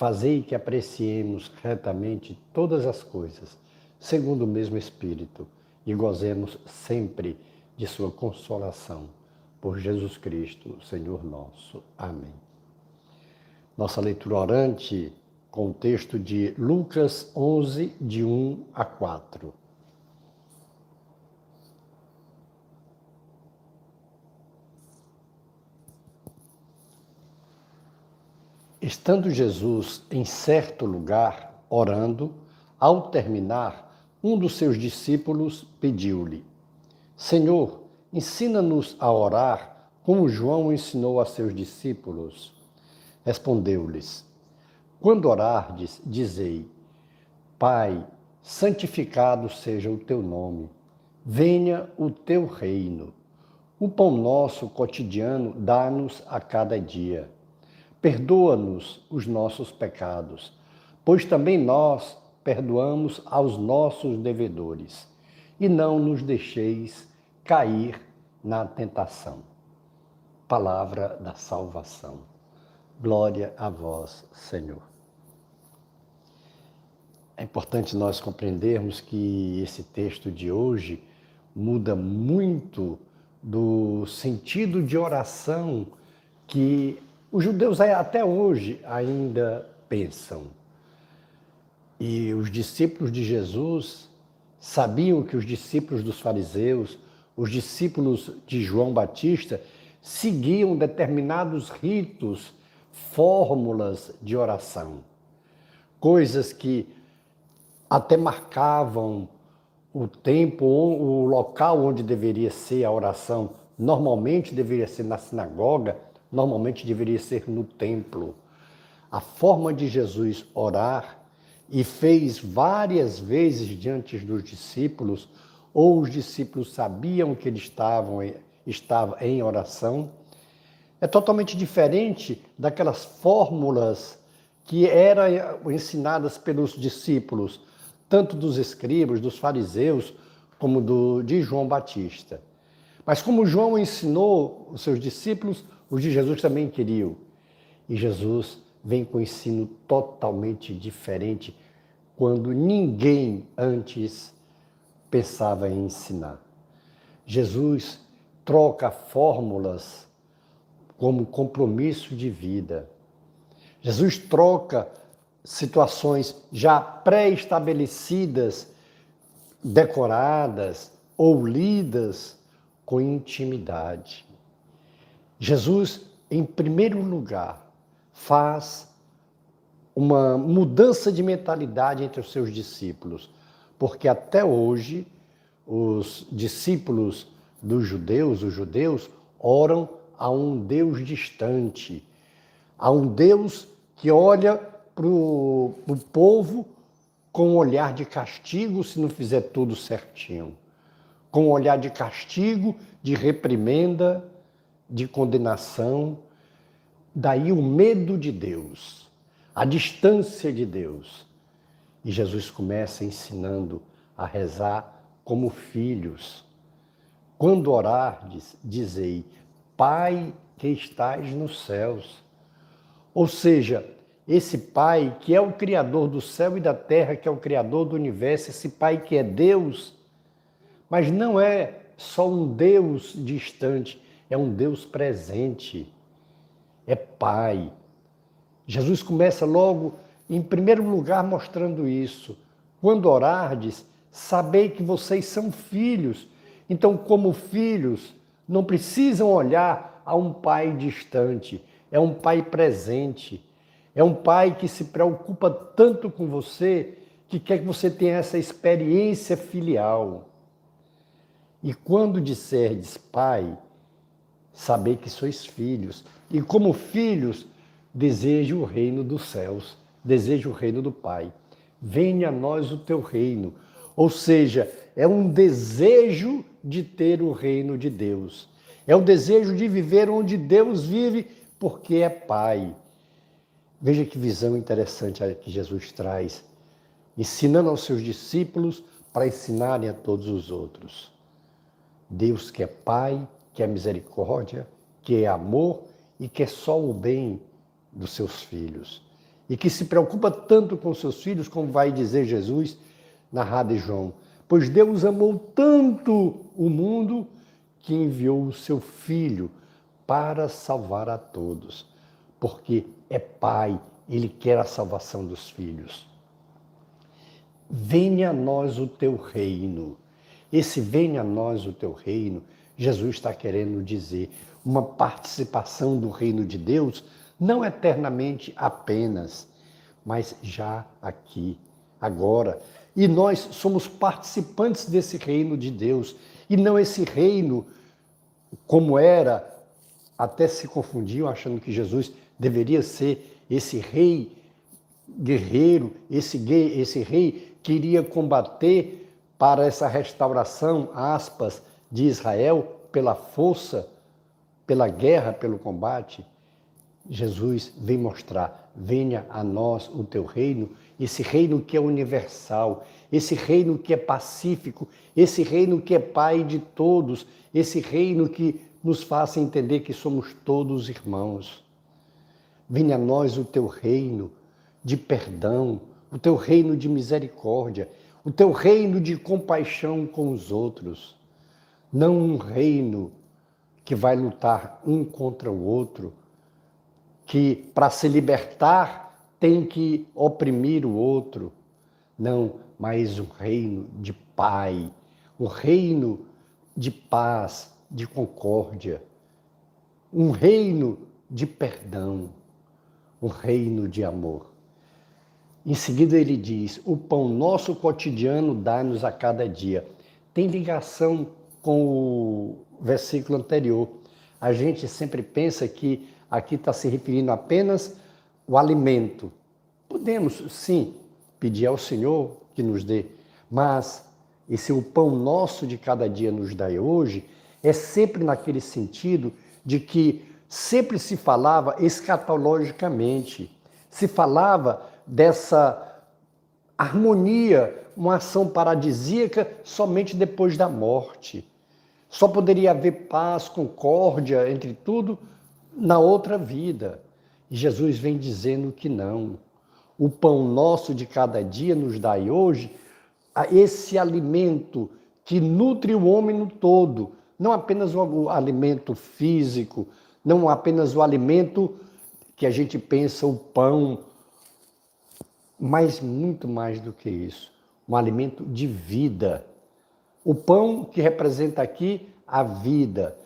Fazei que apreciemos retamente todas as coisas, segundo o mesmo Espírito, e gozemos sempre de Sua consolação. Por Jesus Cristo, Senhor nosso. Amém. Nossa leitura orante com o texto de Lucas 11, de 1 a 4. Estando Jesus em certo lugar, orando, ao terminar, um dos seus discípulos pediu-lhe: Senhor, ensina-nos a orar, como João ensinou a seus discípulos. Respondeu-lhes: Quando orardes, dizei: Pai, santificado seja o teu nome, venha o teu reino. O pão nosso cotidiano dá-nos a cada dia Perdoa-nos os nossos pecados, pois também nós perdoamos aos nossos devedores, e não nos deixeis cair na tentação. Palavra da salvação. Glória a vós, Senhor. É importante nós compreendermos que esse texto de hoje muda muito do sentido de oração que os judeus até hoje ainda pensam. E os discípulos de Jesus sabiam que os discípulos dos fariseus, os discípulos de João Batista, seguiam determinados ritos, fórmulas de oração. Coisas que até marcavam o tempo, o local onde deveria ser a oração. Normalmente deveria ser na sinagoga, normalmente deveria ser no templo. A forma de Jesus orar e fez várias vezes diante dos discípulos, ou os discípulos sabiam que ele estavam, estava em oração, é totalmente diferente daquelas fórmulas que eram ensinadas pelos discípulos, tanto dos escribas, dos fariseus, como do, de João Batista. Mas como João ensinou os seus discípulos, os de Jesus também queriam. E Jesus vem com um ensino totalmente diferente quando ninguém antes pensava em ensinar. Jesus troca fórmulas como compromisso de vida. Jesus troca situações já pré-estabelecidas, decoradas ou lidas com intimidade. Jesus, em primeiro lugar, faz uma mudança de mentalidade entre os seus discípulos, porque até hoje os discípulos dos judeus, os judeus, oram a um Deus distante, a um Deus que olha para o povo com um olhar de castigo se não fizer tudo certinho, com um olhar de castigo, de reprimenda, de condenação, daí o medo de Deus, a distância de Deus. E Jesus começa ensinando a rezar como filhos. Quando orardes, dizei: Pai que estás nos céus. Ou seja, esse Pai que é o Criador do céu e da terra, que é o Criador do universo, esse Pai que é Deus, mas não é só um Deus distante, é um Deus presente, é Pai. Jesus começa logo, em primeiro lugar, mostrando isso. Quando orardes, sabei que vocês são filhos. Então, como filhos, não precisam olhar a um pai distante, é um pai presente. É um pai que se preocupa tanto com você que quer que você tenha essa experiência filial. E quando disserdes pai, saber que sois filhos. E como filhos, desejo o reino dos céus. deseja o reino do Pai. Venha a nós o teu reino. Ou seja, é um desejo de ter o reino de Deus. É o desejo de viver onde Deus vive, porque é Pai. Veja que visão interessante que Jesus traz, ensinando aos seus discípulos para ensinarem a todos os outros. Deus que é Pai, que é misericórdia, que é amor e que é só o bem dos seus filhos. E que se preocupa tanto com seus filhos, como vai dizer Jesus na Rádio João. Pois Deus amou tanto o mundo que enviou o seu Filho para salvar a todos. Porque é Pai, Ele quer a salvação dos filhos. Venha a nós o teu reino. Esse venha a nós o teu reino, Jesus está querendo dizer uma participação do reino de Deus, não eternamente apenas, mas já aqui, agora. E nós somos participantes desse reino de Deus, e não esse reino como era, até se confundiam achando que Jesus deveria ser esse rei guerreiro, esse, esse rei que iria combater para essa restauração, aspas, de Israel pela força, pela guerra, pelo combate. Jesus vem mostrar: venha a nós o teu reino, esse reino que é universal, esse reino que é pacífico, esse reino que é pai de todos, esse reino que nos faça entender que somos todos irmãos. Venha a nós o teu reino de perdão, o teu reino de misericórdia, o teu reino de compaixão com os outros. Não um reino que vai lutar um contra o outro, que para se libertar tem que oprimir o outro. Não, mas um reino de Pai, um reino de paz, de concórdia, um reino de perdão, um reino de amor. Em seguida ele diz: O pão nosso cotidiano dá-nos a cada dia. Tem ligação com o versículo anterior. A gente sempre pensa que aqui está se referindo apenas o alimento. Podemos, sim, pedir ao Senhor que nos dê, mas esse o pão nosso de cada dia nos dai hoje é sempre naquele sentido de que sempre se falava escatologicamente, se falava dessa harmonia, uma ação paradisíaca somente depois da morte. Só poderia haver paz, concórdia entre tudo na outra vida. E Jesus vem dizendo que não. O pão nosso de cada dia nos dai hoje esse alimento que nutre o homem no todo, não apenas o alimento físico, não apenas o alimento que a gente pensa, o pão, mas muito mais do que isso, um alimento de vida. O pão que representa aqui a vida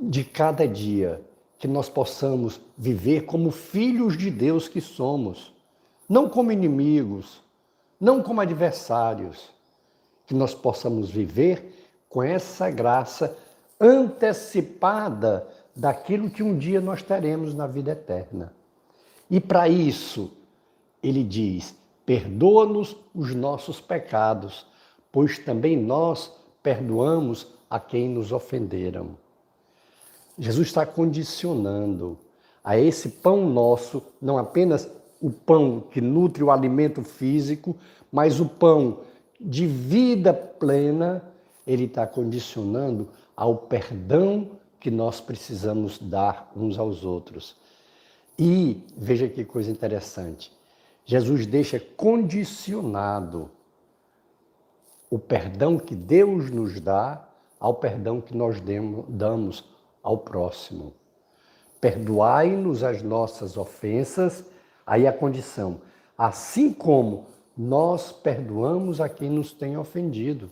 de cada dia, que nós possamos viver como filhos de Deus que somos, não como inimigos, não como adversários, que nós possamos viver com essa graça antecipada daquilo que um dia nós teremos na vida eterna. E para isso, ele diz: perdoa-nos os nossos pecados, pois também nós perdoamos a quem nos ofenderam. Jesus está condicionando a esse pão nosso, não apenas o pão que nutre o alimento físico, mas o pão de vida plena, ele está condicionando ao perdão que nós precisamos dar uns aos outros. E veja que coisa interessante. Jesus deixa condicionado o perdão que Deus nos dá ao perdão que nós damos ao próximo. Perdoai-nos as nossas ofensas, aí a condição, assim como nós perdoamos a quem nos tem ofendido.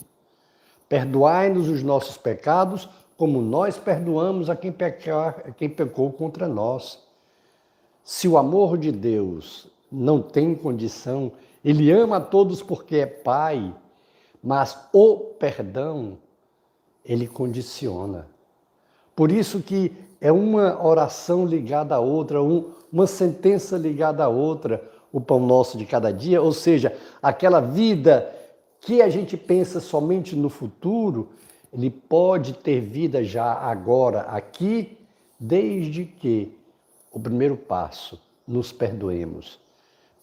Perdoai-nos os nossos pecados, como nós perdoamos a quem, pecar, a quem pecou contra nós. Se o amor de Deus não tem condição, ele ama a todos porque é Pai, mas o perdão ele condiciona. Por isso que é uma oração ligada à outra, um, uma sentença ligada à outra, o pão nosso de cada dia, ou seja, aquela vida que a gente pensa somente no futuro, ele pode ter vida já agora, aqui, desde que o primeiro passo, nos perdoemos.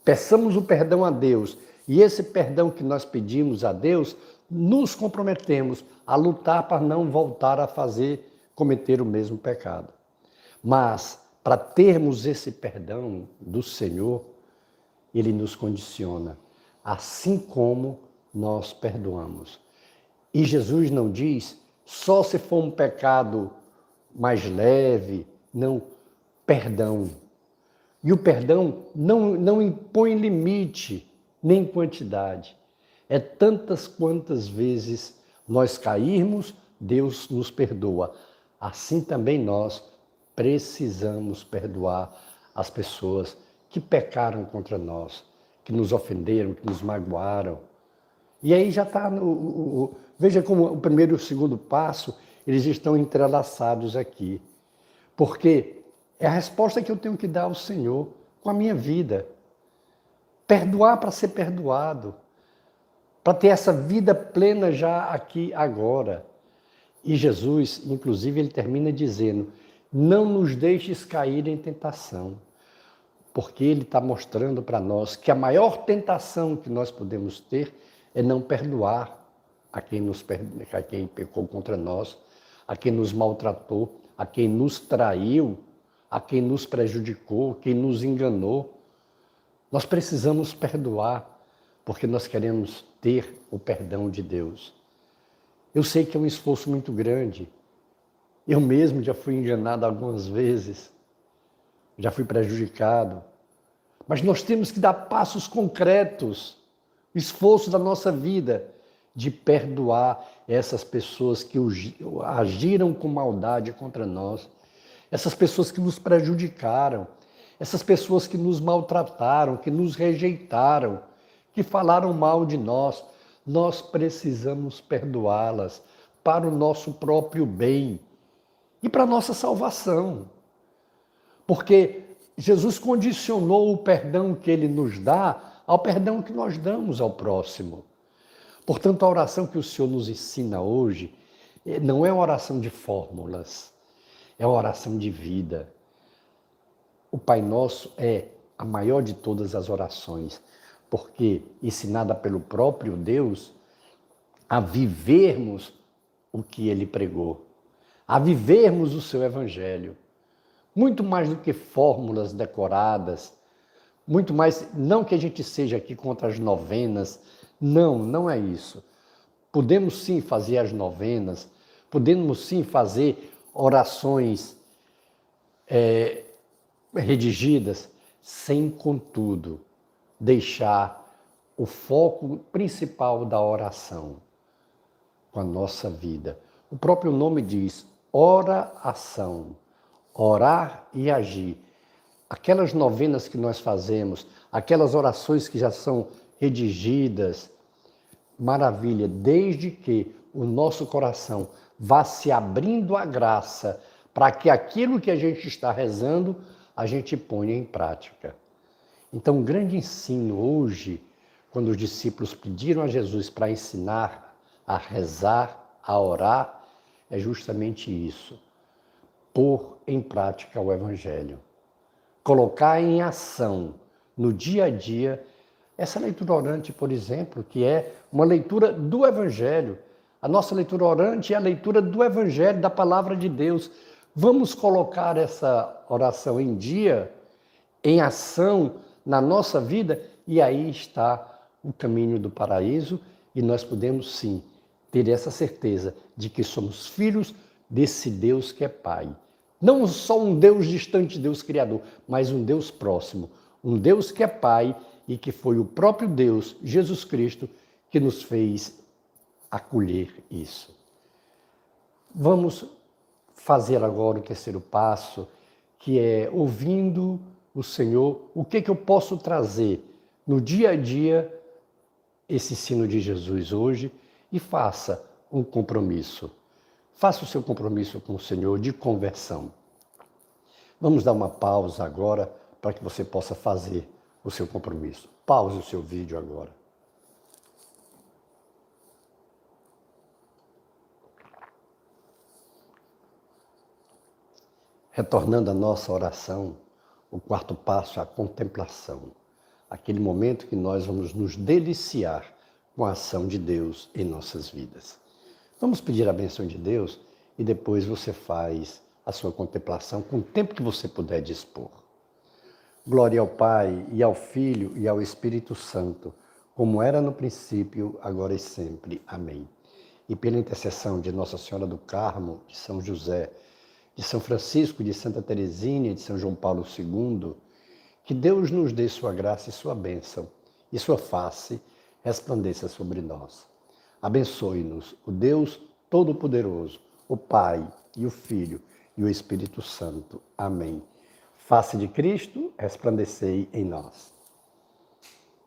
Peçamos o perdão a Deus e esse perdão que nós pedimos a Deus, nos comprometemos a lutar para não voltar a fazer, cometer o mesmo pecado. Mas, para termos esse perdão do Senhor, ele nos condiciona, assim como nós perdoamos. E Jesus não diz só se for um pecado mais leve, não, perdão. E o perdão não, não impõe limite, nem quantidade. É tantas quantas vezes nós cairmos, Deus nos perdoa. Assim também nós precisamos perdoar as pessoas que pecaram contra nós, que nos ofenderam, que nos magoaram. E aí já está no. Veja como o primeiro e o segundo passo, eles estão entrelaçados aqui. Porque é a resposta que eu tenho que dar ao Senhor com a minha vida. Perdoar para ser perdoado. Para ter essa vida plena já aqui, agora. E Jesus, inclusive, ele termina dizendo: Não nos deixes cair em tentação porque ele está mostrando para nós que a maior tentação que nós podemos ter é não perdoar a quem, nos, a quem pecou contra nós, a quem nos maltratou, a quem nos traiu, a quem nos prejudicou, quem nos enganou. Nós precisamos perdoar, porque nós queremos ter o perdão de Deus. Eu sei que é um esforço muito grande. Eu mesmo já fui enganado algumas vezes já fui prejudicado. Mas nós temos que dar passos concretos, esforço da nossa vida de perdoar essas pessoas que agiram com maldade contra nós, essas pessoas que nos prejudicaram, essas pessoas que nos maltrataram, que nos rejeitaram, que falaram mal de nós. Nós precisamos perdoá-las para o nosso próprio bem e para a nossa salvação. Porque Jesus condicionou o perdão que ele nos dá ao perdão que nós damos ao próximo. Portanto, a oração que o Senhor nos ensina hoje eh, não é uma oração de fórmulas, é uma oração de vida. O Pai Nosso é a maior de todas as orações, porque ensinada pelo próprio Deus a vivermos o que ele pregou, a vivermos o seu evangelho muito mais do que fórmulas decoradas, muito mais, não que a gente seja aqui contra as novenas, não, não é isso. Podemos sim fazer as novenas, podemos sim fazer orações é, redigidas, sem, contudo, deixar o foco principal da oração com a nossa vida. O próprio nome diz: ora-ação orar e agir. Aquelas novenas que nós fazemos, aquelas orações que já são redigidas, maravilha, desde que o nosso coração vá se abrindo à graça para que aquilo que a gente está rezando, a gente ponha em prática. Então, um grande ensino hoje, quando os discípulos pediram a Jesus para ensinar a rezar, a orar, é justamente isso pôr em prática o Evangelho. Colocar em ação, no dia a dia, essa leitura orante, por exemplo, que é uma leitura do Evangelho. A nossa leitura orante é a leitura do Evangelho, da palavra de Deus. Vamos colocar essa oração em dia, em ação na nossa vida, e aí está o caminho do paraíso, e nós podemos sim ter essa certeza de que somos filhos desse Deus que é Pai. Não só um Deus distante, Deus Criador, mas um Deus próximo. Um Deus que é Pai e que foi o próprio Deus, Jesus Cristo, que nos fez acolher isso. Vamos fazer agora o terceiro passo, que é ouvindo o Senhor, o que, que eu posso trazer no dia a dia esse ensino de Jesus hoje e faça um compromisso. Faça o seu compromisso com o Senhor de conversão. Vamos dar uma pausa agora para que você possa fazer o seu compromisso. Pause o seu vídeo agora. Retornando à nossa oração, o quarto passo é a contemplação, aquele momento que nós vamos nos deliciar com a ação de Deus em nossas vidas. Vamos pedir a benção de Deus e depois você faz a sua contemplação com o tempo que você puder dispor. Glória ao Pai, e ao Filho, e ao Espírito Santo, como era no princípio, agora e sempre. Amém. E pela intercessão de Nossa Senhora do Carmo, de São José, de São Francisco, de Santa Teresinha, de São João Paulo II, que Deus nos dê sua graça e sua bênção, e sua face resplandeça sobre nós. Abençoe-nos o Deus Todo-Poderoso, o Pai e o Filho e o Espírito Santo. Amém. Face de Cristo, resplandecei em nós.